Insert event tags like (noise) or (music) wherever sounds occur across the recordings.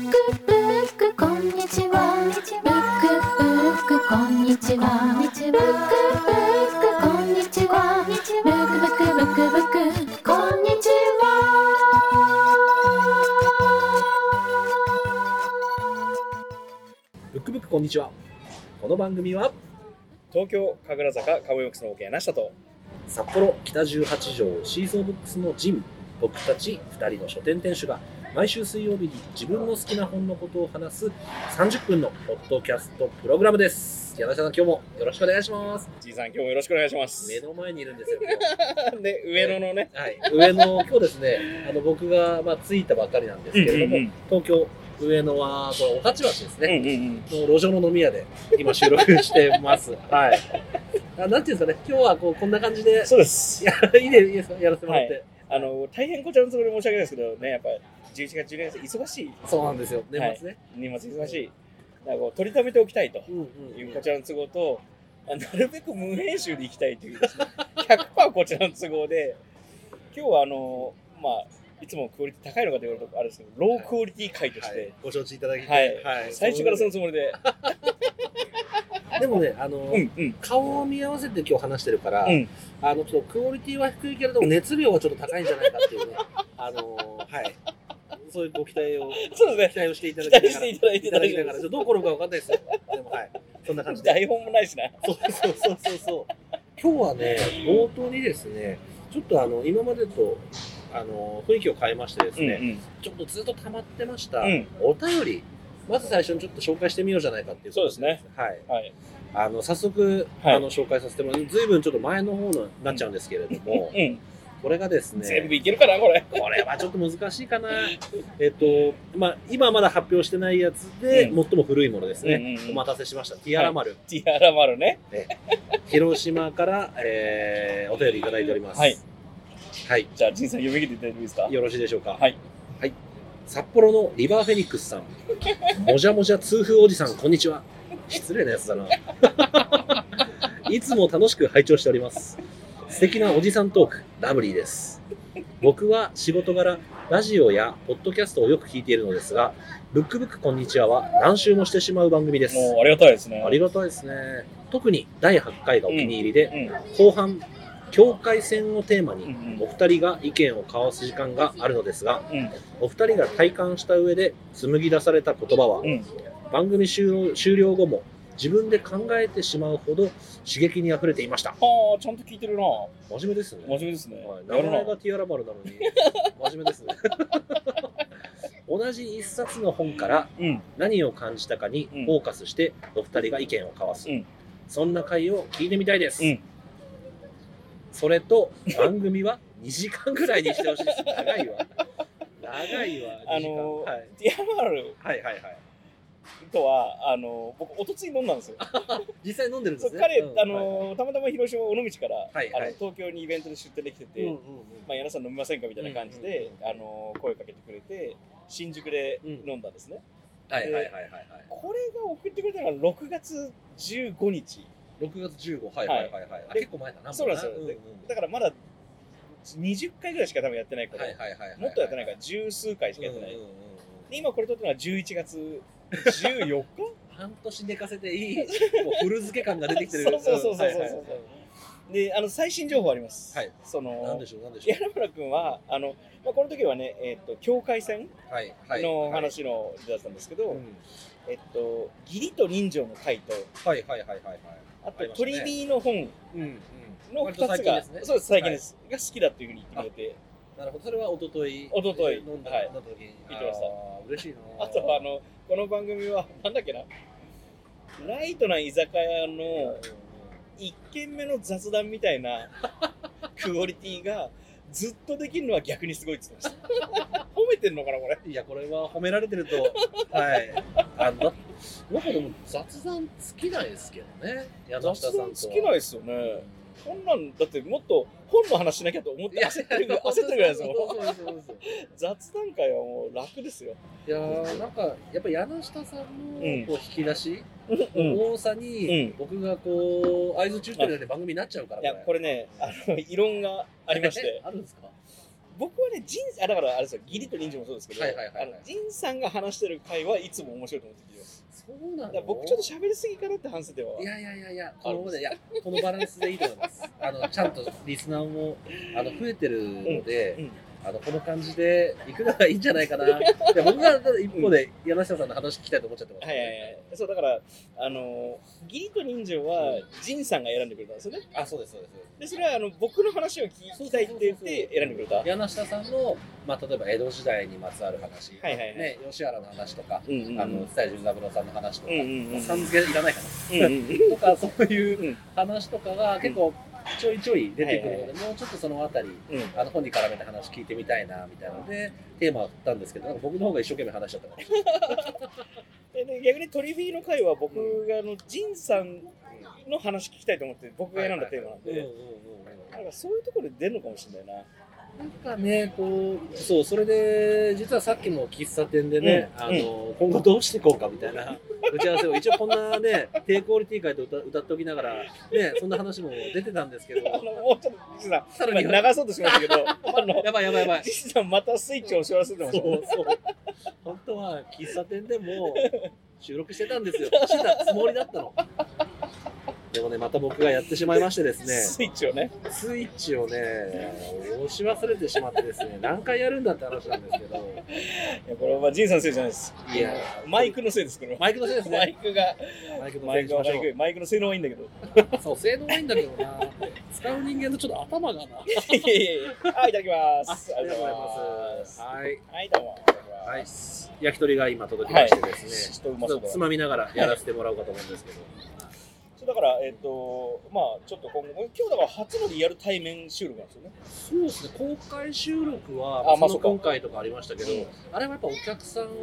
クブックこんにちは。ブックブックこんにちは。ブックブックこんにちは。ブックブックブックブックこんにちは。ブックブックこんにちは。この番組は東京神楽坂カモヨックスの OK 柳下と札幌北十八条シーソーブックスのジム、僕たち2人の書店店主が毎週水曜日に自分の好きな本のことを話す30分のポッドキャストプログラムです。柳下さん、今日もよろしくお願いします。じいさん今日もよろしくお願いします目の前にいるんですよ。今 (laughs) で上野のね日はい、上野、今日ですね、あの僕が、まあ、着いたばかりなんですけれども、うんうんうん東京、上野は、これ、御徒町ですね。うんうんの路上の飲み屋で今収録してます。(laughs) はい。あなんていうんですかね、今日はこうこんな感じで、そうですいやいいでいいですか、やらせてもらって。あの大変こちらのつもりで申し訳ないですけどねやっぱ11月12月忙しい。そうなんですよ、年末ね。年末忙しい。だからこう取りためておきたいと。うんうんいうこちらの都合とあなるべく無編集でいきたいという。ですね100%こちらの都合で今日はあのまあいつもクオリティ高いのかと言われるとあれですけどロークオリティ回として、はい。ご承知いただきはい。はい。最初からそのつもりで、でもね、あの、うんうん。顔を見合わせて今日話してるから、うん。あのちょっとクオリティは低いけれども熱量はちょっと高いんじゃないかっていうね、あのはい、そういうご期待を (laughs) そうですね期待をしていただ期きながら、待していただいていただきながら、大丈夫ですどう転ぶかわかんないですよ。でもはい、そんな感じで。台本もないしなそうそうそうそうそう。今日はね、冒頭にですね、ちょっとあの今までとあの雰囲気を変えましてですね、うんちょっとずっと溜まってました、うんお便り、まず最初にちょっと紹介してみようじゃないかっていうことそうですね。はい。はいあの早速、はいあの紹介させてもらう。ずいぶんちょっと前の方になっちゃうんですけれども、うんこれがです全部ね、いけるかなこれこれはちょっと難しいかな。えっと、まあ今まだ発表してないやつで、うん最も古いものですね。お待たせしました。ティアラ丸。ティアラマルね広島から、えーお便りいただいております。はい。はい。じゃあ、ジンさん読み切っていただいていいですか？よろしいでしょうか？はい。はい。札幌のリバーフェニックスさん。もじゃもじゃ痛風おじさん、こんにちは。失礼なやつだな。(laughs) いつも楽しく拝聴しております。素敵なおじさんトーク、ラブリーです。僕は仕事柄、ラジオやポッドキャストをよく聞いているのですが、ブックブックこんにちはは何周もしてしまう番組です。もうありがたいですね。ありがたいですね。特に第8回がお気に入りで、うん。後半境界線をテーマにうんうんお二人が意見を交わす時間があるのですがうん。お二人が体感した上で紡ぎ出された言葉はうん。番組終了終了後も自分で考えてしまうほど刺激にあふれていました。ああ、ちゃんと聞いてるな。真面目ですね。真面目ですね。はい、名前がティアラ丸なのに真面目ですね。(laughs) 同じ一冊の本からうん。何を感じたかにうん。フォーカスしてお二人が意見を交わす、うん。そんな回を聞いてみたいです、うん。それと番組は (laughs) 2時間ぐらいにしてほしいです。長いわ。長いわ。あのー2時間はい、ティアラマルはいはいはいとは、あの、僕、おとつい飲んだんですよ。(laughs) 実際飲んでるんですね。彼、うんあの、たまたま広島尾道から、はいはい。あの東京にイベントで出店できてて、うんうんうん。まあ、柳さん飲みませんかみたいな感じで、うんあの声かけてくれて新宿で飲んだんですね、はいはいはいはいはい。これが送ってくれたのが6月15日。6月15はいはいはいはい、結構前だな。そうなんですよ。もうでだからまだ20回ぐらいしか多分やってないから、はいはいはいはいもっとやってないから十数回しかやってない、うんうんうんうんで今これ撮ったのは11月14日？半年寝かせていいもう古漬け感が出てきてる。(laughs) そうそうそうそう。そうはいはい。はいであの最新情報あります、はい。そなんのでしょうなんでしょ柳村君はあの、まあ、この時はね、えっと境界線うはいはい。の話のだったんですけど、うん。えっと、義理と人情の回と、はいはいはいはいはい。あと、ね。トリビーの本の2割と最つが、ね。そうです、最近です、が好きだっていうふうに言ってくれて、なるほど。それは一昨日一昨日飲んだはい。飲んだ時に。言ってました。嬉しいな。(laughs) あとはあの、この番組は、(laughs) なんだっけな、ライトな居酒屋の1軒目の雑談みたいな (laughs) クオリティが、ずっとできるのは逆にすごいって言ってました。褒めてんのかな、これ。いやこれは褒められてると。はい。あのなんかでも雑談尽きないですけどね。雑談尽きないですよね。こんなん、だってもっと本の話しなきゃと思って焦ってるぐらい、(laughs) 焦ってるぐらいですもん。雑談会はもう楽ですよ。いやーなんかやっぱ柳下さんうんのこう引き出しうんの多さに、うん僕がこう合図中って番組になっちゃうからいや、これね、あの、異論がありまして、あるんですか僕はね、ジンあだからあれですよ、義理と人情もそうですけど、はいはいはいはいあのジンさんが話してる回はいつも面白いと思って聞いてます。そうなだから僕ちょっと喋りすぎかなって反省では。いやいやいやいや、このままで、いや、このバランスでいいと思います。あの、ちゃんとリスナーも、あの、増えてるので、うんうんあの、この感じで行くのがいいんじゃないかな。(laughs) で僕が一方で、柳下さんの話聞きたいと思っちゃってます、はいはいはい。そう、だから、あの、義理と人情は、ジンさんが選んでくれたんですよね。あ、そうです、そうです。で、それは、あの、僕の話を聞きたいって言って選んでくれた。柳下さんの、まあ、例えば江戸時代にまつわる話、はいはいはいね、吉原の話とか、うんうんうん。あの、蔦屋十三郎さんの話とか、うんうんうん。さん付けいらないかうんうんうん。なとか、そういううん話とかが結構ちょいちょい出てくるので、もうちょっとそのあたり、うん。あの本に絡めて話聞いてみたいなみたいなのでテーマを振ったんですけどなんか僕の方が一生懸命話しちゃったから (laughs) 逆にトリフィーの回は僕があのジンさんの話聞きたいと思って僕が選んだテーマなんで、なんかそういうところで出るのかもしれないな。なんかねこうそうそれで実はさっきも喫茶店でね、うんあの今後どうしていこうかみたいな (laughs) 打ち合わせを一応こんなね低クオリティ会と歌歌っておきながらねそんな話も出てたんですけど。あのもうちょっとさんさらに。今流そうとしましたけど、(laughs) あのやばいやばいやばい。ジンさんまたスイッチを押し忘れてまそうしたね。そう。本当は喫茶店でも収録してたんですよ。してたつもりだったのでもねまた僕がやってしまいましてですねスイッチをね。スイッチをね、押し忘れてしまってですね、何回やるんだって話なんですけど、いやこれはまあジンさんのせいじゃないです。いやマイクのせいですこれは。マイクのせいですマイね。クがマイクのせいにしましょクはマイクの性能はいいんだけど。う。そう、性能はいいんだけどな。使う人間のちょっと頭がな。いやいやいやはいいただきます。ありがとうございます。はい。はいどうも。はい。焼き鳥が今届きましてですね、はいつまみながらやらせてもらおうかと思うんですけど。そうだから、えっ、と、まあ、ちょっと今後、今日だから初のリアル対面収録なんですよね。そうですね、公開収録は、あまあ今回とかありましたけど、うん。あれはやっぱお客さんをこ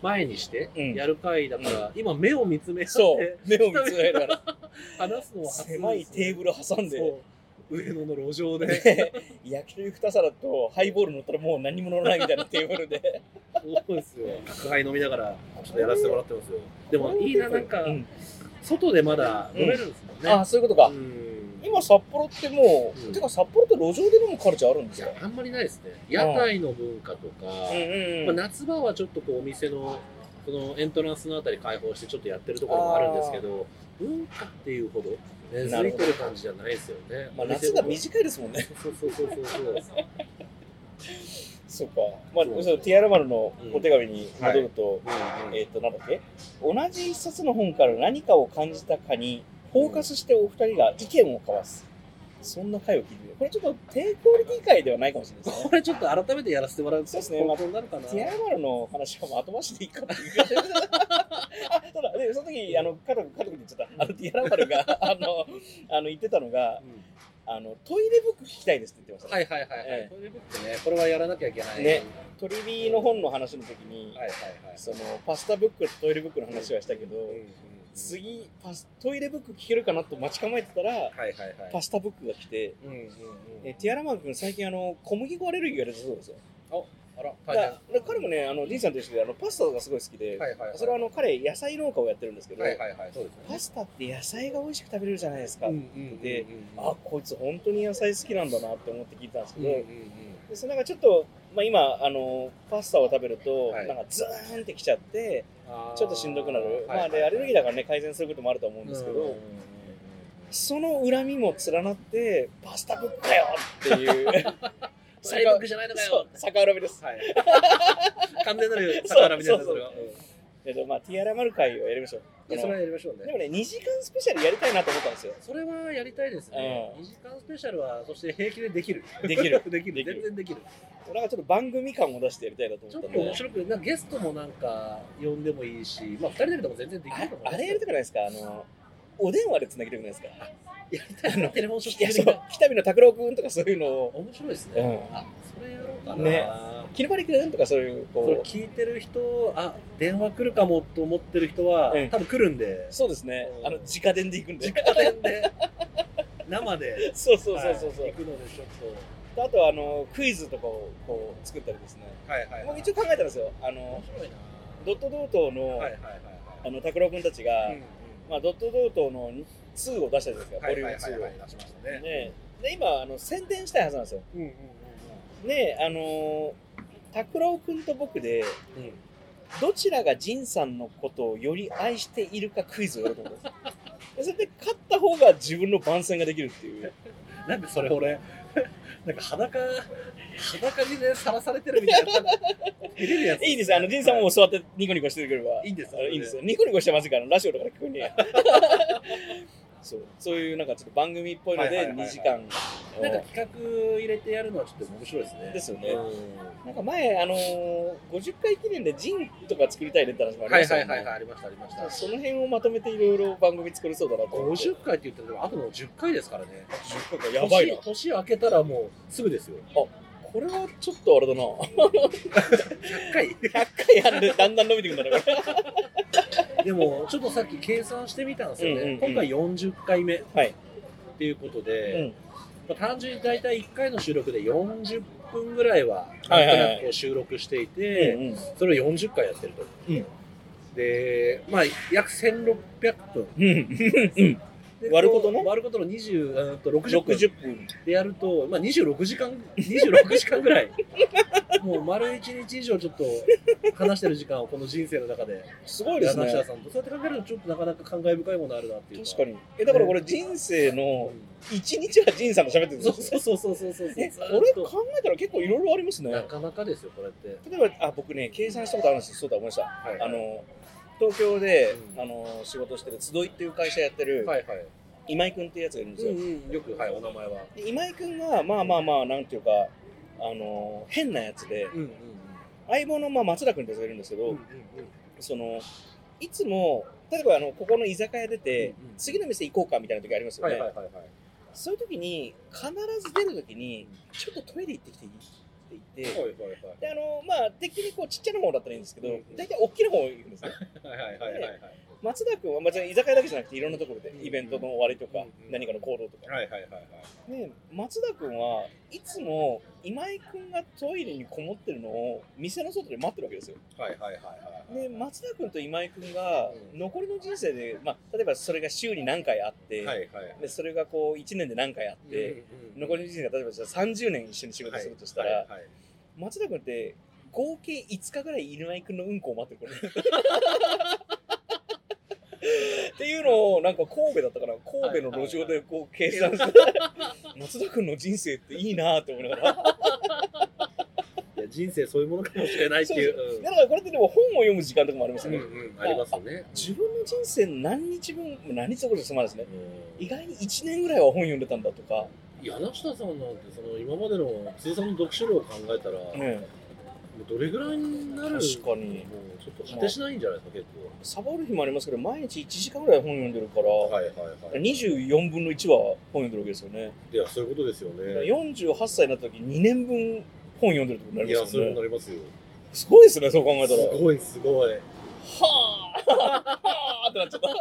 う、前にしてうん。やる回だから、今目を見つめそう、目を見つめながら、(laughs) 話すのはね。狭いテーブル挟んで、上野の路上で。で焼き鳥2皿とハイボール乗ったらもう何も乗らないみたいなテーブルで。(laughs) そうですよ。角杯飲みながらちょっとやらせてもらってますよ。でもいいななんか、うん外でまだ飲めるんですもんね、あ、そういうことか。うん。今、札幌ってもう、うん。てか札幌って路上で飲むカルチャーあるんですか？あんまりないですね。屋台の文化とか、うん。まあ、夏場はちょっとこうお店のそのエントランスのあたり開放してちょっとやってるところもあるんですけど文化っていうほど根付いてる感じじゃないですよね。まあ、夏が短いですもんね。(laughs) そうそうそうそうそうそうか。まあ、そうティアラマルのお手紙に戻ると、うんうんえっ、と、なんだっけ？同じ一冊の本から何かを感じたかに、フォーカスしてお二人が意見を交わす。そんな回を聞いて。これちょっと低クオリティ回ではないかもしれないですね。これちょっと改めてやらせてもらうとそうですね本当になるかな、ティアラマルの話はもう後回しでいいかっていう。(laughs) あ、ただ、で、その時、あの、家族、家族でちゃった。あの、ティアラマルが、あの、あの、言ってたのが、うんあの、トイレブック聞きたいですって言ってました。はいはいはいはい。ええトイレブックね、これはやらなきゃいけない。ねトリビーの本の話の時に、はいはいはい。その、パスタブックとトイレブックの話はしたけど、うんうんうん次パス、トイレブック聞けるかなと待ち構えてたら、はいはいはい。パスタブックが来て、うんうんうん。えティアラマン君最近あの小麦粉アレルギーが出たそうですよ。あら、だ大変。から彼もね、あの、リンさんと一緒であのパスタがすごい好きで、はいはいはい。それはあの彼野菜農家をやってるんですけど、はいはいはい。パスタって野菜が美味しく食べれるじゃないですか。うんうんでうんあ、こいつ本当に野菜好きなんだなって思って聞いたんですけど、うんうんうんでそれがちょっと、まあ、今あのパスタを食べると、はいなんかズーンってきちゃってちょっとしんどくなる、まあ、はいでアレルギーだからね改善することもあると思うんですけど、うんうんうんその恨みも連なってパスタブックかよっていう (laughs) トイレブックじゃないのかよ。逆恨みです。はい。(laughs) 完全なる逆恨みです。えっとまあ、ティアラマル会をやりましょう。いやそれはやりましょうね。でもね、2時間スペシャルやりたいなと思ったんですよ。それはやりたいですね。うん2時間スペシャルは、そして平気でできる。できる。(laughs) できる。全然できる。なんかちょっと番組感を出してやりたいなとちょっ思ったんで。と面白く、なんかゲストもなんか呼んでもいいし、まあ2人ででも全然できると思いますああれやりたくないですか？あの、お電話で繋ぎたくないですか？やりたいな。テレフォンショッいや、プそう、北見の拓郎くんとかそういうのを、面白いですね。うんあ、それやろうかな。ねキルバリくんとかそういう、これこ聞いてる人、あ、電話来るかもと思ってる人は、うん多分来るんでう、、そうですねう。んあの、直電で行くんで。直電で、(laughs) 生で、そうそうそうそうそうはい行くのでちょっあとは、あの、クイズとかをこう作ったりですね。と。はいはいもう一応考えたんですよ。あ面の、白いな。ドットドートの、はいはいはいあの、拓郎くんたちが、はい。まあ、ドットドートの2を出したじゃないですか、ボリューム2を。出しましたね。ね。で今あの宣伝したいはずなんですよ。うんうんうんであのー拓郎君と僕でうん。どちらが仁さんのことをより愛しているかクイズをやろうと思ってます。でそれで勝った方が自分の番宣ができるっていう。(laughs) なんでそれ俺、なんか裸、裸にね、さらされてるみたいな。見れるやつ。いいですよあの仁さんも座ってニコニコしてくればいいんですあいいんですよ。ニコニコしてますから、ラジオだから聞こえねえや。そうそういうなんかちょっと番組っぽいのではいはいはいはい2時間をなんか企画入れてやるのはちょっと面白いですね。ですよねうんなんか前、あのー、50回記念でジンとか作りたいねって話もありはいましたよねはいはいはい、ありました、ありました。その辺をまとめていろいろ番組作れそうだなと思って。50回って言っても、あとの10回ですからね。10回かやばいな。年年明けたらもうすぐですよ。これはちょっとあれだな。100回。100回やるでだんだん伸びてくんだな、これ。でも、ちょっとさっき計算してみたんですよね。うんうんうん今回40回目っはい。ていうことうで、ん。まあ、単純に大体1回の収録で40分ぐらいは、なんとなくこう収録していて、うんそれを40回やってると。う。ん。で、まあ、約1600分。割ることの割ることの20うんと60分60分。でやると、まあ、26時間、26時間ぐらい、(laughs) もう丸1日以上ちょっと話してる時間をこの人生の中で、すごいですね。柳下さんと、そうやって考えるとちょっとなかなか感慨深いものあるなっていう確かに。え、だからこれ人生の1日は仁さんと喋ってるんですそうよ。そうそうそうそうそう。これ考えたら結構いろいろありますね。なかなかですよ、これって。例えば、あ、僕ね、計算したことあるんですよ。そうだ、思いました。はいあの、東京で、うんあの仕事してる集いっていう会社やってるはいはい。今井君っていうやつがいるんですよ。うんうん、よく、はい、お名前は。で今井君がまあまあまあなんていうかあの変なやつでうんうん相棒のまあ松田君ってやつがいるんですけど、うん。うんそのいつも例えばあのここの居酒屋出て、うんうん次の店行こうかみたいな時ありますよね、はいはいはいはい。そういう時に必ず出る時にちょっとトイレ行ってきていい？って言って、はいはいはい。であのまあ敵にこうちっちゃな方だったらいいんですけど、うん大体大きな方行くんですね (laughs) はいはいはいはいはい。松田君は、まあ、居酒屋だけじゃなくていろんなところでうんイベントの終わりとか、うん何かの行動とか、はいはいはいはい。ね、松田君はいつも今井君がトイレにこもってるのを店の外で待ってるわけですよ。はいはいはいはい。で松田君と今井君がうん残りの人生で、まあ、例えばそれが週に何回あって、はいはい。でそれがこう1年で何回あって、残りの人生が例えばじゃあ30年一緒に仕事するとしたら、はい松田君って合計5日ぐらい今井君のうんこを待ってるこれ (laughs) っていうのをなんか神戸だったから神戸の路上でこう計算して (laughs) 松田君の人生っていいなって思いながら。いや人生そういうものかもしれないっていう。うん。だからこれってでも本を読む時間とかもありますよね、うんうん、ありますね。自分の人生何日分何日どころじゃ済まないですね。うん。意外に1年ぐらいは本読んでたんだとか、柳下さんなんてその今までの通算の読書量を考えたら、うどれぐらいになる確かに。もうちょっと果てしないんじゃないですか、結サボる日もありますけど毎日1時間ぐらい本読んでるから、構。はいはいはい。24分の1は本読んでるわけですよね。いや、そういうことですよね。48歳になった時2年分本読んでるってことにいや、そういうなりますよねことになりますよ。すごいですねそう考えたすら。はごいすごい。あ。はあ。ってなっちゃった。(laughs)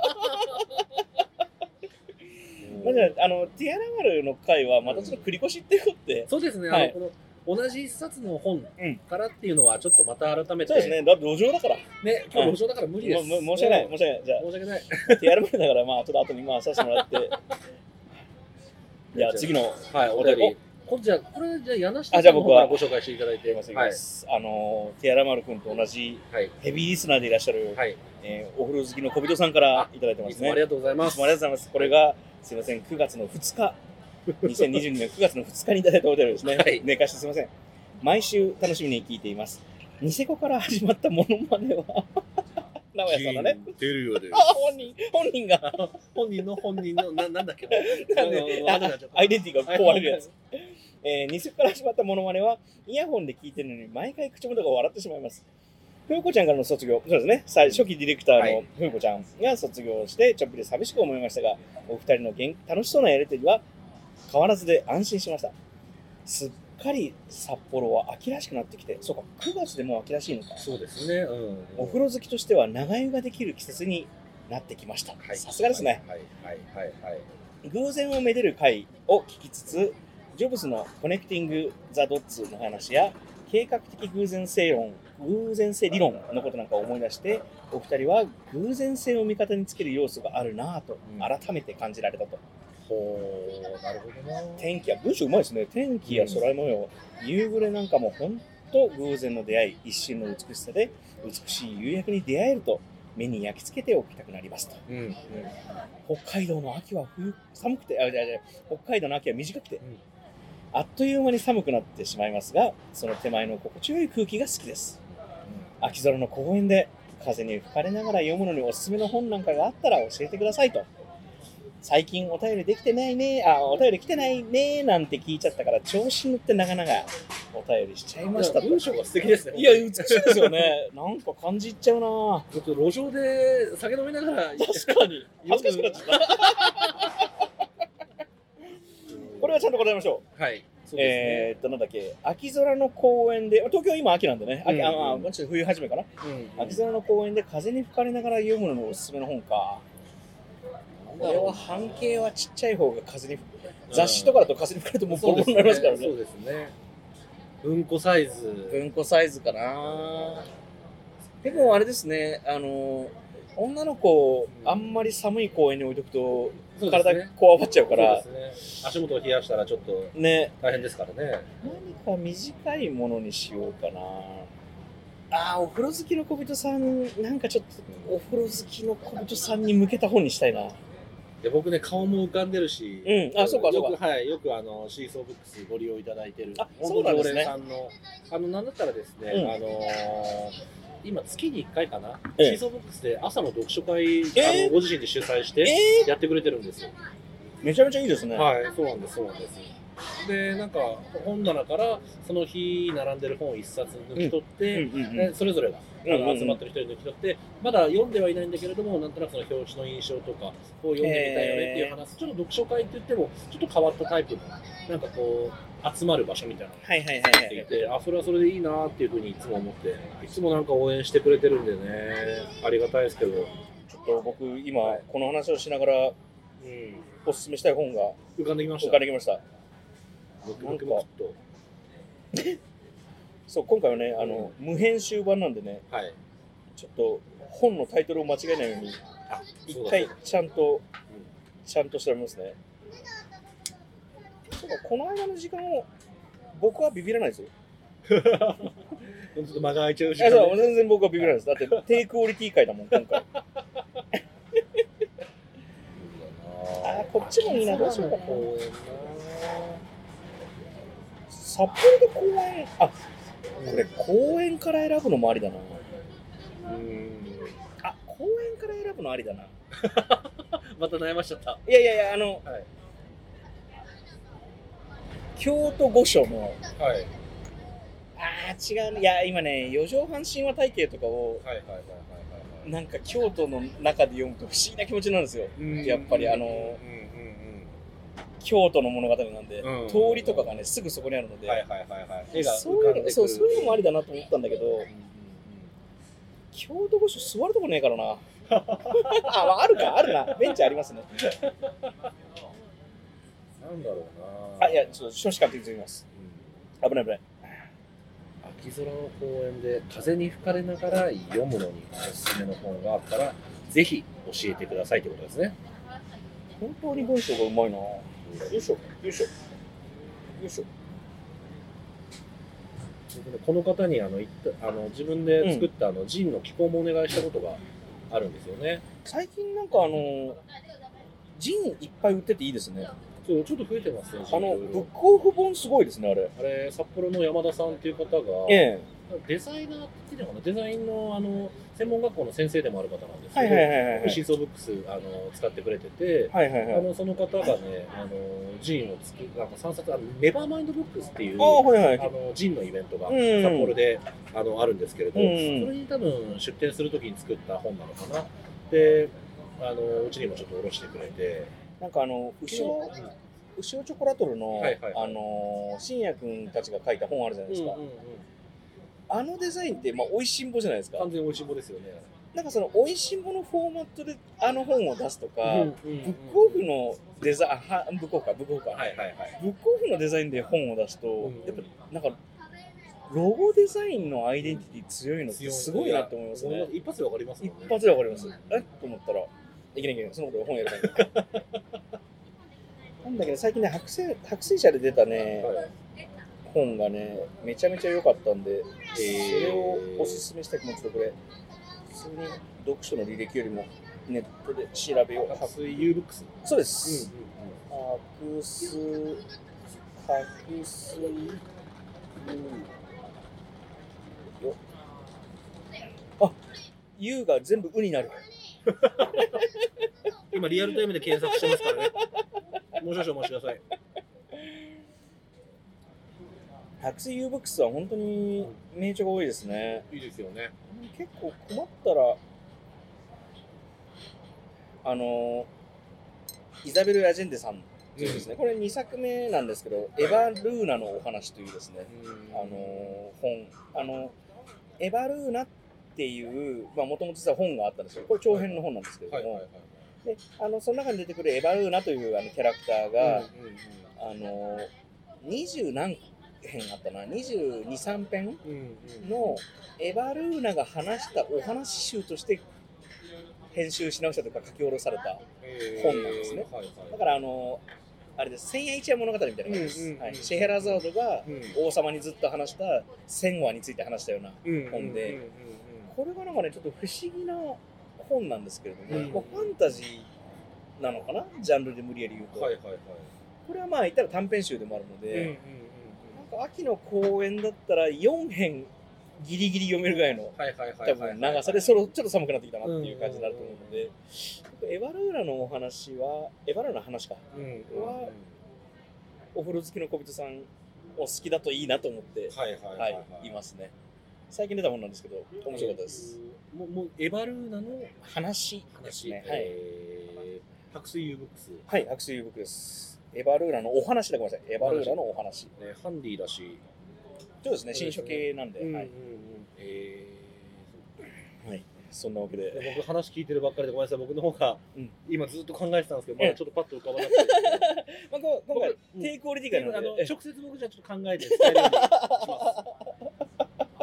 まあ、じゃああのティアラマルの回はまたちょっと繰り越しっていうことで、そうですね、はい。この同じ一冊の本うんからっていうのはちょっとまた改めて、そうですねだって路上だからね、今日路上だから無理です。申し訳ない申し訳ないじゃあ申し訳ない。ティアラマルだからまあちょっと後にまあさせてもらってじゃあ次のはい、おお便り。こじゃあ、これ、じゃあ、柳下あじゃあ僕はさんの方からご紹介していただいて。あのティアラマル君と同じはい。ヘビーリスナーでいらっしゃる、はい。えーお風呂好きの小人さんからいただいてますねいつもありがとうございます。ありがとうございます。これが、すいません、9月の2日、2022年9月の2日にいただいたお便りですね。はい寝かしてすいません。毎週楽しみに聞いています。ニセコから始まったモノマネは、(laughs) 名古屋さんだね。出るようであ、本人、本人が、本人の本人の、ななんだっけ？アイデンティティが壊れるやつ。えー、ニセコから始まったモノマネは、イヤホンで聞いてるのに毎回口元が笑ってしまいます。ふうこちゃんからの卒業、そうですね、最初期ディレクターのはいふうこちゃんが卒業して、ちょっぴり寂しく思いましたが、お二人の元楽しそうなやりとりは変わらずで安心しました。すっかり札幌は秋らしくなってきて、そうか、9月でもう秋らしいのか。そうですね。うん。お風呂好きとしては長湯ができる季節になってきました。はいさすがですね。。はいはいはいはい。偶然をめでる会を聞きつつ、ジョブズのコネクティング・ザ・ドッツの話や、計画的偶然性論、偶然性理論のことなんかを思い出して、お二人は偶然性を味方につける要素があるなぁとうん改めて感じられたと。ほうなるほどな天気や文章うまいですね。天気や空模様、夕暮れなんかも本当偶然の出会い一瞬の美しさで美しい夕焼けに出会えると目に焼き付けておきたくなりますと。うんうん。北海道の秋は冬寒くてあじゃあじゃあ北海道の秋は短くて、ん。あっという間に寒くなってしまいますがその手前の心地よい空気が好きです。秋空の公園で風に吹かれながら読むのにおすすめの本なんかがあったら教えてくださいと最近お便りできてないねあお便り来てないねなんて聞いちゃったから調子に乗って長々お便りしちゃいました。と文章が素敵ですねいや美しいですよね。(laughs) なんか感じいっちゃうな。ちょっと路上で酒飲みながら確かに。恥ずかしくなっちゃった (laughs) これはちゃんと答えましょう。はいね。えーっと、なんだっけ、秋空の公園で、東京今秋なんでね、秋うんあまあもうちょっと冬始めかな、うん秋空の公園で風に吹かれながら読むののおすすめの本か。これは半径はちっちゃい方が風に。雑誌とかだと風に吹かれるともうボロボロになりますからね。そうですね文庫サイズ文庫サイズかな。でもあれですね、あの、女の子、あんまり寒い公園に置いとくと、体こわばっちゃうからそう、ですね足元を冷やしたらちょっとね、大変ですからね何か短いものにしようかな。ああ、お風呂好きの小人さん、なんかちょっと、お風呂好きの小人さんに向けた本にしたいな。で僕ね顔も浮かんでるしうん。あそうかそうか。よくはいよくあのシーソーブックスご利用いただいてる。あ本そうなんですね。さんの。あのなんだったらですね、うん。あのー今月に1回かな、ええ。シーソーブックスで朝の読書会、えあのご自身で主催してえやってくれてるんですよ、ー、めちゃめちゃいいですね。はいそうなんですそうなんですでなんか本棚からそその日並んでる本を一冊抜き取って、うんうんうんでそれぞれが、あの集まってる人に抜き取ってまだ読んではいないんだけれどもなんとなくその表紙の印象とかこう読んでみたいよねっていう話、ちょっと読書会って言ってもちょっと変わったタイプのなんかこう集まる場所みたいなのがはいはいはい。はい。あそれはそれでいいなっていうふうにいつも思っていつもなんか応援してくれてるんでねありがたいですけど、ちょっと僕、今、この話をしながらうん、おすすめしたい本が浮かんできまし浮たかんできました。(laughs) そう、今回はね、あの、無編集版なんでね、はいちょっと本のタイトルを間違えないように、あ一回ちゃんと、ちゃんと調べますね。そうか、この間の時間を、僕はビビらないですよ。ちょっと間が空いちゃうし、いやそう全然僕はビビらないです。だって、低クオリティ回だもん、今回。(laughs) あーこっちもいいな、どうしようかな。札幌で公園、あ、これ公園から選ぶのもありだな。なうん。あ、公園から選ぶのありだな。(laughs) また悩ましちゃった。いやいやいや、あの、はい。京都御所の、はい。あー違うね、いや、今ね、四畳半神話体系とかを、はいはいはいはいなんか京都の中で読むと不思議な気持ちになるんですよ。はいやっぱりあのうんうん京都の物語なんで、うん通りとかがね、すぐそこにあるので、うんはいはいはいはいそうそうそういうのもありだなと思ったんだけどうんうんうん、京都御所座るとこねえからな。(laughs) あ、まあ、あるか、あるな。ベンチありますね。なんだろうなあ、いや、ちょっと少子買ってきます。危ない危ない。秋空の公園で風に吹かれながら読むのにおすすめの本があったらぜひ教えてくださいということですね本当に文章がうまいな。よいしょ、よいしょ。よいしょ。僕ねこの方にあの言ったあの自分で作ったあのジンの寄稿もお願いしたことがあるんですよね。最近なんかあの、ジンいっぱい売ってていいですね。そうちょっと増えてますね。あの、ブックオフ本すごいですね、あれ。あれ札幌の山田さんっていう方が、えデザイナーって言ってたのかなデザインのあの専門学校の先生でもある方なんですけど、はいはいはいはい。シーソーブックスあの使ってくれてて。はいはいはい。あのその方がね、あのジンを作る、なんか3冊、あのネバーマインドブックスっていう、はいはい。あのジンのイベントがうん札幌で、あのあるんですけれど、うんそれに多分出店するときに作った本なのかな。で、あのうちにもちょっと下ろしてくれて、なんかあの、後ろ、後ろチョコラトルの、はいはいはいあの、信也くんたちが書いた本あるじゃないですか。うんうんうんあのデザインって、まあ、美味しんぼじゃないですか。完全美味しんぼですよね。なんかその、美味しんぼのフォーマットであの本を出すとか、うんうんうんブックオフのデザイン、あはブックオフか、ブックオフか。はいはいはい。ブックオフのデザインで本を出すと、うんやっぱなんかロゴデザインのアイデンティティ強いのってすごいなって思いますね。一発でわかりますも一。発でわかります。え？と思ったら、いけないいけない、そのことで本やりたい。(laughs) なんだけど最近ね白水白水社で出たね、はい本がねめちゃめちゃ良かったんで、そー。れをおすすめしたいもうちょっとこれ。普通に読書の履歴よりもネットで調べよう。白水 U ブックス。そうでうす、白水白水よあ U が全部「う」になる今リアルタイムで検索してますからね。もう少々お待ちください。白水 U ブックスは本当に名著が多いですね。いいですよね。結構困ったらあのイザベル・アジェンデさん。ですね、これ2作目なんですけど、エヴァ・ルーナのお話というですね、あの本。あのエヴァルーナっていうもともと実は本があったんですよ。これ長編の本なんですけれども、はい。はい。はい。であのその中に出てくるエヴァルーナというあのキャラクターが、うん。あの20何編あったな。223編？うんうん。のエヴァルーナが話したお話集として編集し直したとか書き下ろされた本なんですね。はいはい。だからあのあれです。千夜一夜物語みたいな感じです、うんうんうん。はい、シェヘラザードがうん。王様にずっと話した千話について話したような本で。これがなんかねちょっと不思議な本なんですけれども、うん。まあファンタジーなのかな？ジャンルで無理やり言うと、はいはいはい。これはまあ言ったら短編集でもあるのうんうん秋の公演だったら4編ギリギリ読めるぐらいの。多分長さでそろちょっと寒くなってきたなっていう感じになると思うので、エヴァルーラのお話はエヴァルーラの話か。はお風呂好きの小人さんお好きだといいなと思って、はいはいははい。いい、いますね。最近出た本なんですけど面白かったです、。もうもうエヴァルーナの話です話。ねはい、えー白水 U ブックス。はい、白水遊牧ですエヴァルーラのお話でごめんなさい。エヴァルーラのお話。ねハンディだし。そうですね新書系なんで、はいうんうん。うんえはい、そんなわけーで僕話聞いてるばっかりでごめんなさい。僕の方がうん。今ずっと考えてたんですけどまだちょっとパッと浮かばなくて。(laughs) まあ、こ今回僕低クオリティ感なあのので直接僕じゃちょっと考えて伝えるようにします。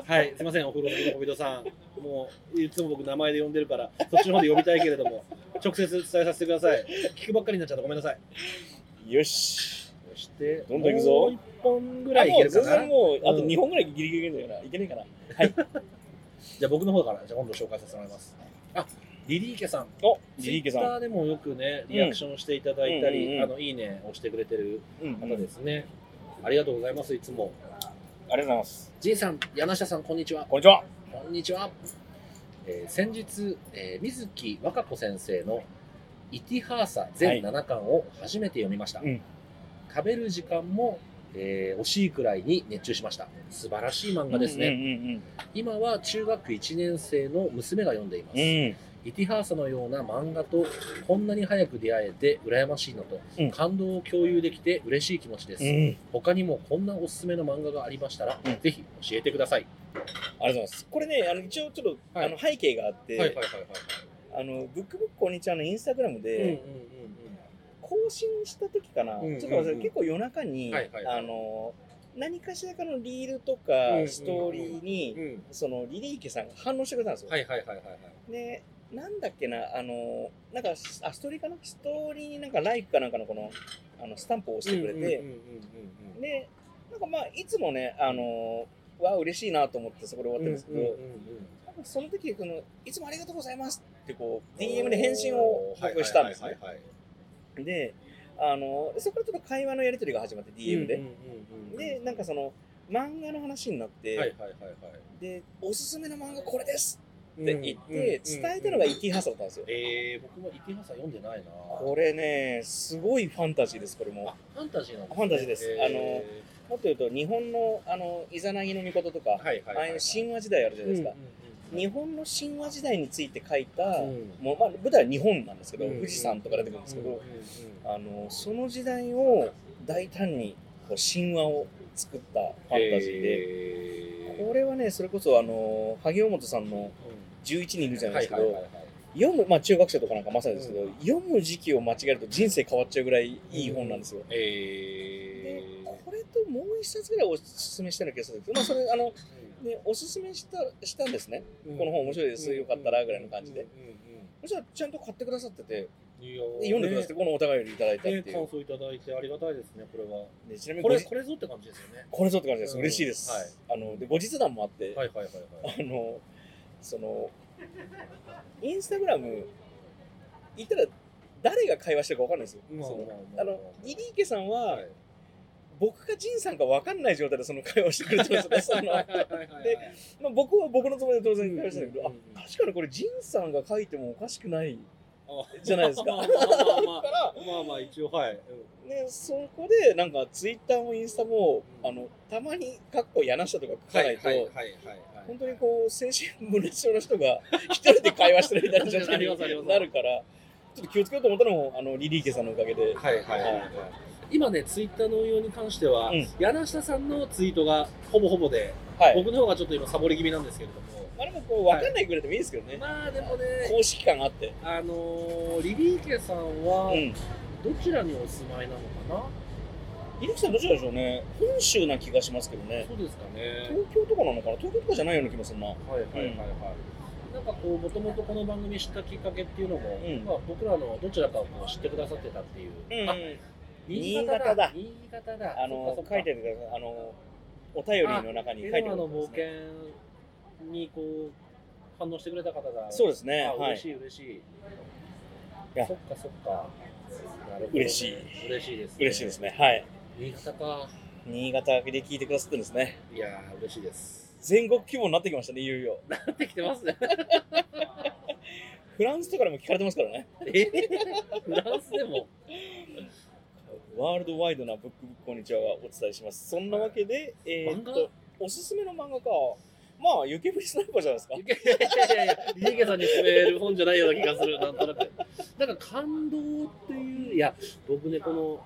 はい、すみません、お風呂好きの小人さん。もう、いつも僕名前で呼んでるから、そっちの方で呼びたいけれども、直接伝えさせてください。聞くばっかりになっちゃった。ごめんなさい。よしそして、どんどん行くぞもう一本ぐあらいいけるかな？然もうあとうん2本ぐらいギリギリいけるんだいけないかな (laughs) じゃあ僕の方から、じゃあ今度紹介させてもらいます。あ、リリーケさん。おツリリーケさんイッターでもよくね、リアクションしていただいたり、うんうんうんあの、いいね押してくれてるうんうん方ですね。ありがとうございます、いつも。ありがとうございますジンさん、柳下さん、こんにちは。こんにちはこんにちは。えー先日、えー水木和歌子先生のイティハーサ全7巻を初めて読みました。うん食べる時間も、えー惜しいくらいに熱中しました。素晴らしい漫画ですね。ね今は中学1年生の娘が読んでいます。うんうんイティハーサのような漫画とこんなに早く出会えて羨ましいのと、うん感動を共有できて嬉しい気持ちです。うん他にもこんなおすすめの漫画がありましたら、うんぜひ教えてください。ありがとうございますこれねあの一応ちょっと、はいあの背景があって、はいはいはいあのブックブックこんにちはのインスタグラムで、更新した時かな、ちょっと忘れ結構夜中に、はいはいはい。あの何かしらかのリールとかストーリーに、そのリリーケさんが反応してくれたんですよ。はいはいはいはいはい。でなんだっけなあのなんかあストーリーかな？ストーリーになんかライクかなんかのこのあのスタンプを押してくれて、でなんかまあいつもねあのわ嬉しいなと思ってそこで終わってるんですけど、その時このいつもありがとうございますってこう DM で返信を僕したんですね。であのそこからちょっと会話のやり取りが始まって DM で、でなんかその漫画の話になって、でおすすめの漫画これですって言って、伝えたのがイティハサだったんですよ。えー、僕もイティハサ読んでないな。これねすごいファンタジーですこれも。あ。ファンタジーなんですね。ファンタジーです。えもっと言うと日本のあのイザナギの御事とか、ああいう神話時代あるじゃないですか。日本の神話時代について書いた、うん。もうまあ、舞台は日本なんですけど、うん。富士山とか出てくるんですけど、あのその時代を大胆にこう神話を作ったファンタジーで、えー。これはねそれこそあの萩尾本さんの11人いるじゃないですけど、読む、まあ、中学生とかなんかまさにですけど、読む時期を間違えると人生変わっちゃうぐらいいい本なんですよ。でえこれともう一冊ぐらいおすすめしたような気がするんですけど、まあ、それあの、ね、おすすめしたしたんですね。ーこの本面白いですよかったらぐらいの感じでうんうんうんそしたらちゃんと買ってくださってて、読んでくださって、このお互いにいただいたっていう。ね感想いただいてありがたいですね、これは。でちなみにこれ、これぞって感じですよね。これぞって感じです。うん嬉しいです。はいあので後日談もあって、はいはいはいはい。あのそのインスタグラム言ったら誰が会話してるかわかんないですよ。まあそのまあまああのリリーケさんは、はい僕がジンさんかわかんない状態でその会話をしてくれてるんですよでまあ、僕は僕のつもりで当然会話してるけど、あ確かにこれジンさんが書いてもおかしくない。あじゃないですかまあまあまあ一応はい。ね、そこでなんかツイッターもインスタも、あのたまにかっこ柳下とか書かないと、本当にこう精神分裂症の人が一人で会話してるみたいな状態になるからちょっと気をつけようと思ったのもあのリリーケさんのおかげで、はいはいはいはい。今ね、ツイッターの運用に関しては、うん。柳下さんのツイートがほぼほぼで、はい。僕の方がちょっと今サボり気味なんですけれども、まあ、でもこう分かんないぐらいでもいいですけどね、まあでもね、公式感があって、あのー、リリーケさんはうん、どちらにお住まいなのかリリーケさんどちらでしょうね。本州な気がしますけどな、ね。そうですかね。東京とかなのかな？東京とかじゃないような気もするな。はいはいはいはい。なんかこう、もともとこの番組知ったきっかけっていうのも、うん。まあ、僕らのどちらかをこう知ってくださってたっていう。うん。あ新潟だ新潟だ。あの書いてあるあのお便りの中に書いてあるテーマの冒険にこう反応してくれた方がそうですね嬉しい嬉しい。やそっかそっか。嬉しい嬉しいです、ね。嬉しいですねはい新潟か。新潟で聞いてくださってるんですねいやー嬉しいです。全国規模になってきましたねいよいよなってきてますね。(laughs) フランスとかでも聞かれてますからねえ？(laughs) フランスでも？ワールドワイドなブックブックこんにちはがお伝えします。そんなわけで、えーっとおすすめの漫画かまあ雪降りスナイパーじゃないですか？いやいやいや、リーゲさんに勧める本じゃないような気がする、なんとなく。なんか感動っていう、いや、僕ね、こ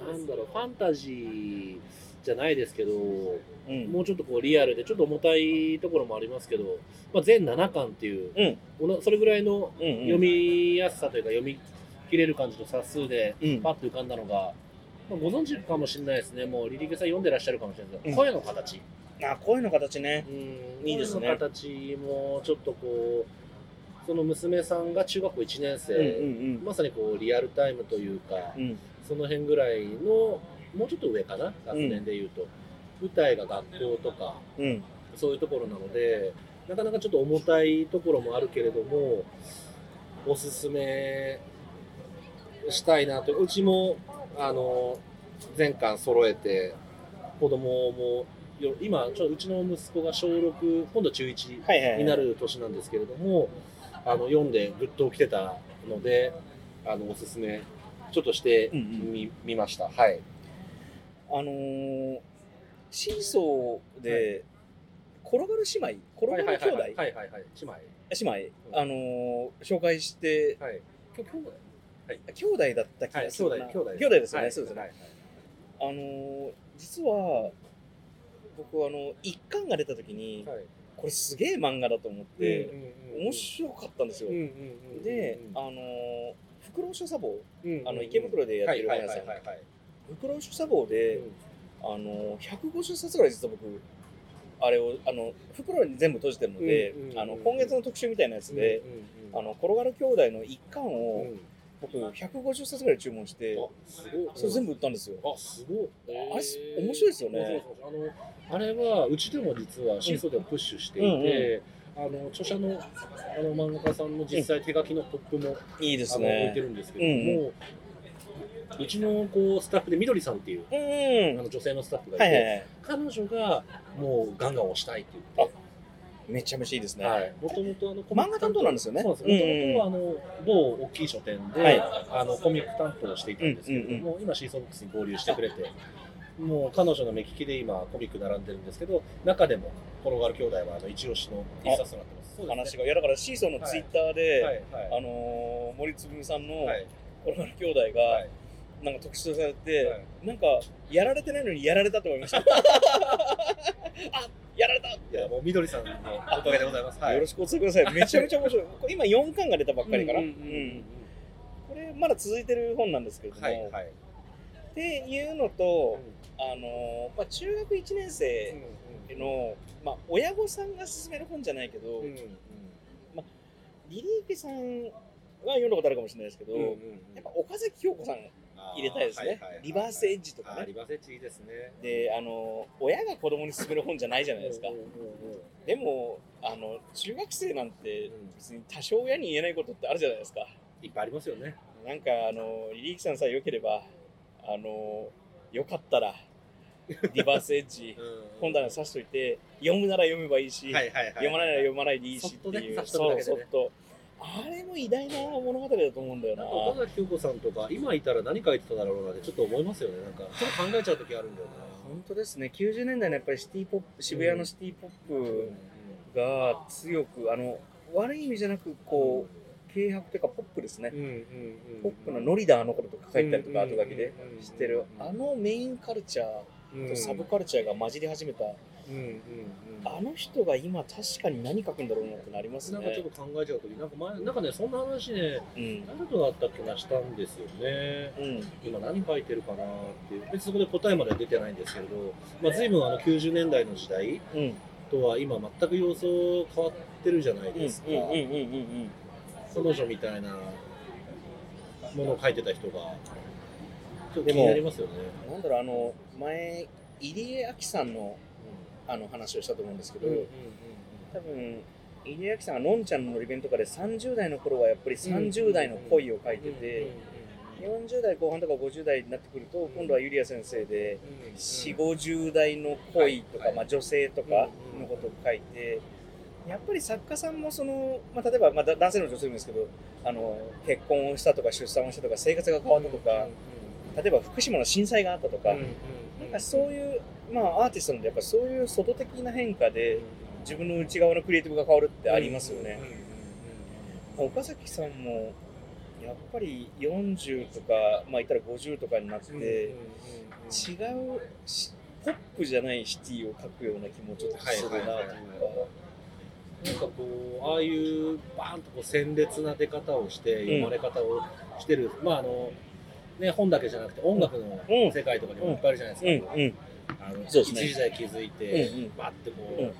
の、なんだろう、ファンタジーじゃないですけど、うん。もうちょっとこうリアルで、ちょっと重たいところもありますけど、まあ、全7巻っていう、おなそれぐらいのうんうん。読みやすさというか、読み切れる感じの冊数で、うん。パッと浮かんだのが、まあ、ご存知かもしれないですね、もうリリーゲさん読んでらっしゃるかもしれないですけど、うん。声の形。あ声の形ね。うん。いいですね。声の形もちょっとこう、その娘さんが中学校1年生、うんまさにこうリアルタイムというか、うん。うんその辺ぐらいの、もうちょっと上かな、学年でいうと、舞台が学校とか、うん。そういうところなので、なかなかちょっと重たいところもあるけれども、おすすめしたいなと、うちも、あの、全巻揃えて、子供もよ、今、ちょうちの息子が小6、今度中1はいはいはいになる年なんですけれども、あの読んでぐっと来てたので、あのおすすめ、ちょっとしてうんうんました。はい。あのーシーソーで転がる姉妹？転がる兄弟？はいはいはいはい。姉妹。姉妹あのー紹介してはい。今日兄弟兄弟だった気はい、がするな。兄弟、兄弟兄弟ですよね、はい。そうですよね、はいあのー実は僕あの一巻が出た時に、はい。これすげえ漫画だと思って、うんうんうん面白かったんですよ、うんうんうんであのーフクロウ書茶房うんうんあの池袋でやってるはい本屋さん。はいはいはいはい。フクロウ書茶房で、あのー150冊ぐらい実は僕あれをあの袋に全部閉じてるので、うんうんうんあの今月の特集みたいなやつで、うんうんうんあの転がる兄弟の一巻をうん僕150冊ぐらい注文して、それ全部売ったんですよ。あすごいあれ面白いですよねあのあれはうちでも実はシーソーでもプッシュしていて、あの著者のあの漫画家さんの実際手書きのポップも、いいですあの置いてね。るんですけども、うちのこうスタッフでみどりさんっていううん。あの女性のスタッフがいて、はいはいはい。彼女がもうガンガン押したいって言って。めちゃめちゃいいですね。はい、もともとあの漫画担当なんですよね？そうです。もともとはあの某大きい書店で、はいあのコミック担当をしていたんですけれども、今シーソーボックスに合流してくれて、もう彼女の目利きで今コミック並んでるんですけど、中でも転がる兄弟はあの一押しの一冊となってます。話が。いやだからシーソーのツイッターで、はいはいあのー森つぶみさんのはいコロナ兄弟が、はいなんか特集されて、はいなんかやられてないのにやられたと思いました。あ (laughs) やられた、いやもうみどりさんのおかげでございます。はい。よろしくお伝えください。めちゃめちゃ面白い。(laughs) これ今4巻が出たばっかりかな。うんうんうんうんこれまだ続いてる本なんですけれども、はいはい。っていうのと、あのーまあ、中学1年生の、まあ、親御さんが勧める本じゃないけど、うんうんリリーケさん読んだことあるかもしれないですけど、うんうんうんやっぱ岡崎京子さん入れたいですね、リバースエッジとかね。リバースエッジいいですね。であの親が子供に勧める本じゃないじゃないですか、でもあの中学生なんて別に多少親に言えないことってあるじゃないですか。いっぱいありますよね。なんかあのリリーキさんさえ良ければあのよかったら (laughs) リバースエッジ本棚に刺しといて読むなら読めばいいし。読まないなら読まないでいいしっていう、そうそっとあれも偉大な物語だと思うんだよな。なんか岡崎京子さんとか今いたら何書いてただろうなってちょっと思いますよね。なんかちょっと考えちゃう時あるんだよな。本当ですね。90年代のやっぱりシティポップ渋谷のシティポップが強くあの悪い意味じゃなくこう軽薄というかポップですね。ポップなノリダーのこととか書いたりとかうん。後書きでしてる。あのメインカルチャーとサブカルチャーが混じり始めたうんうんうん。あの人が今確かに何書くんだろうなってなりますなんかちょっねと考えちゃう時なんか前なんかねそんな話ねうん。誰とだったっけなしたんですよね。うん。今何書いてるかなっていう。別にそこで答えまでは出てないんですけれど、まあ、随分あの90年代の時代うん。とは今全く様相変わってるじゃないうんですか、うんうんうんうん彼女みたいなものを書いてた人が。ちょっと気でもになりますよね。なんだろうあの前入江亜紀さんのあの話をしたと思うんですけど、うんうん多分入江亜紀さんがのんちゃんののり弁とかで30代の頃はやっぱり30代の恋を書いてて、40代後半とか50代になってくると今度はユリア先生で4 5 0代の恋とか、はいまあ、女性とかのことを書いてやっぱり作家さんもその、まあ、例えば、まあ、だ男性の女性もですけどあの結婚をしたとか出産をしたとか生活が変わったとか、例えば福島の震災があったとか、なんかそういう、まあ、アーティストなんでやっぱそういう外的な変化で自分の内側のクリエイティブが変わるってありますよね。岡崎さんもやっぱり40とか、まあ、言ったら50とかになって、違うしポップじゃないシティを描くような気もちょっとするなというか、なんかこうああいうバーンとこう鮮烈な出方をして読まれ方をしてる、まああのね本だけじゃなくて音楽のうん世界とかにもいっぱいあるじゃないですか、うん。うん。あのそうですね。一時代気づいて、うん。うん。バーってこう、うん。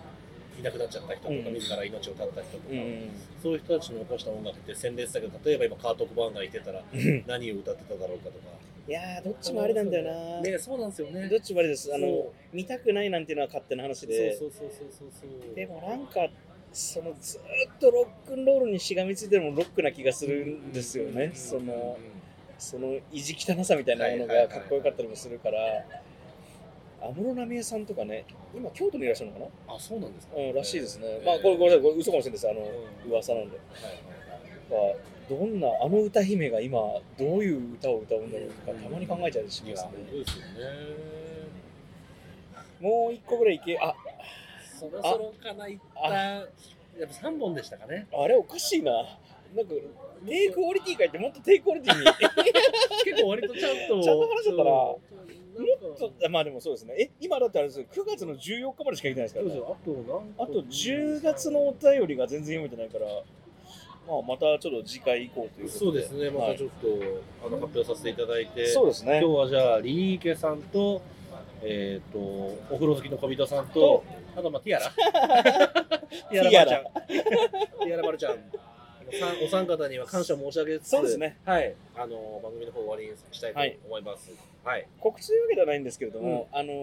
いなくなっちゃった人とか、うん。自ら命を絶った人とか、うん。そういう人たちの起こした音楽って鮮烈だけど例えば今カート・コバーンがいてたらうん。何を歌ってただろうかとか。いやーどっちもあれなんだよな、ねそうなんですよね。どっちもあれです。あの見たくないなんていうのは勝手な話で。そうそうそうそうそうでもなんかそのずーっとロックンロールにしがみついてるのもロックな気がするんですよね、そのその意地汚さみたいなものがかっこよかったりもするから安室奈美恵さんとかね今京都にいらっしゃるのかあそうなんですか、な、うん、らしいですね、えー。まあこれごめんなさいこれ嘘かもしれないです。あのうん。噂なんで、はいはいどんなあの歌姫が今どういう歌を歌うんだろうとかたまに考えちゃうしますねそうですよね。もう一個ぐらいいけあそろそろかな、いった、やっぱ3本でしたかね。あれおかしいな。なんか低クオリティ書いてもっと低クオリティに。(laughs) 結構割とちゃんと。ちゃんと話しちゃったな。もちょっとまあでもそうですね。え今だってあれですよ。9月の14日までしか来てないですから、ね、あとなんあと10月のお便りが全然読めてないから、まあ、またちょっと次回以降ということで。そうですね、またちょっと、あの発表させていただいて、そうですね。今日はじゃあ、リーケさんと、えっ、と、お風呂好きの小人さんとと、あと、まあ、ティアラ。(laughs) ティアラィアラまるちゃん。ティアラ。まるちゃん。お三方には感謝申し上げつつ、そうですね。はい。あの、番組の方終わりにしたいと思います。はい。告知というわけではないんですけれども、あのー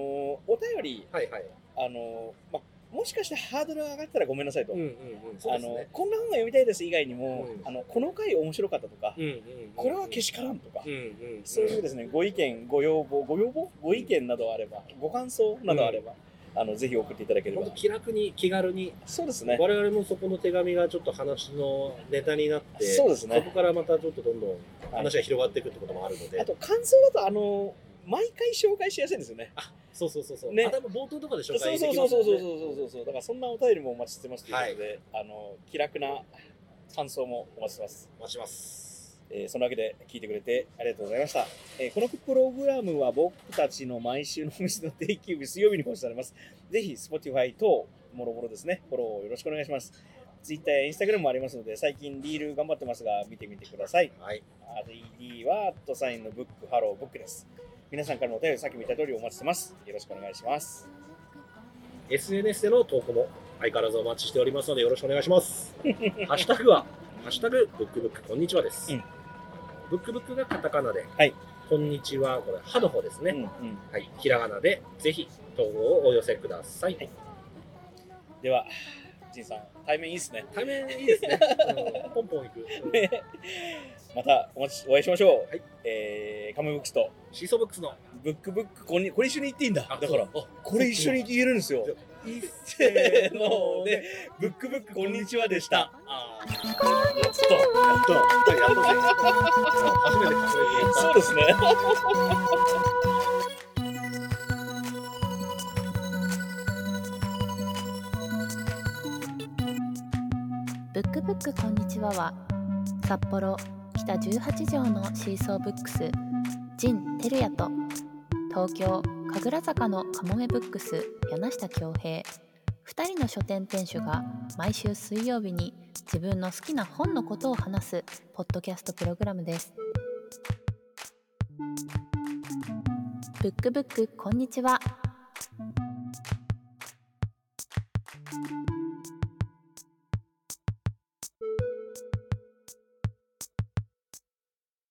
お便り、はい、はい。あのーまあ、もしかしてハードル上がったらごめんなさいと。うんうんうん。そうあの。こんな本が読みたいです以外にも、うんあのこの回面白かったとか、うんうんうんこれはけしからんとか、うんうん。そういうですねご意見ご要望ご要望？ご意見などあればご感想などあれば、あのぜひ送っていただければ。気楽に気軽に、そうですね。我々もそこの手紙がちょっと話のネタになってそうですね。そこからまたちょっとどんどん話が広がっていくってこともあるので、あと感想だとあの毎回紹介しやすいんですよね。そうそうそうそう、ね。冒頭とかで紹そう介でそうそうそう。きますもんね。そうそうそうそう。だからそんなお便りもお待ちしてますということで、あの気楽な感想もお待ちしてます。お待ちしてますえーそのわけで聞いてくれてありがとうございました、えーこのプログラムは僕たちの毎週のお店の定休日水曜日に更新されます。ぜひ Spotify 等もろもろですね。フォローよろしくお願いします。Twitter や Instagram もありますので最近リール頑張ってますが見てみてください。はい。ID はアットサインのブックハローブックです。皆さんからのお便りさっきも言った通りお待ちしてます。よろしくお願いします。SNS での投稿も相変わらずお待ちしておりますのでよろしくお願いします。(laughs) ハッシュタグはハッシュタグ、ブックブックこんにちはです。うんブックブックがカタカナで、はいこんにちは、これ、歯の方ですね。うんうんはい、ひらがなで、ぜひ、投稿をお寄せください。はいでは、仁さん、対面いいっすね。対面いいですね。うんポンポンいく。(laughs) またお待ちお会いしましょう。はいえー、カムブックスとシーソーブックスの。ブックブックこんにこれ一緒に言っていいんだ。だから、これ一緒に言えるんですよ。せーので、ブックブックこんにちはでした。こんにちやっと、やっと。やっとね初めて数えてやったそうですね。ブックブックこんにちはは札幌北18条のシーソーブックス陣照也と東京神楽坂のかもめブックス柳下恭平。2人の書店店主が毎週水曜日に自分の好きな本のことを話すポッドキャストプログラムです。ブックブックこんにちは。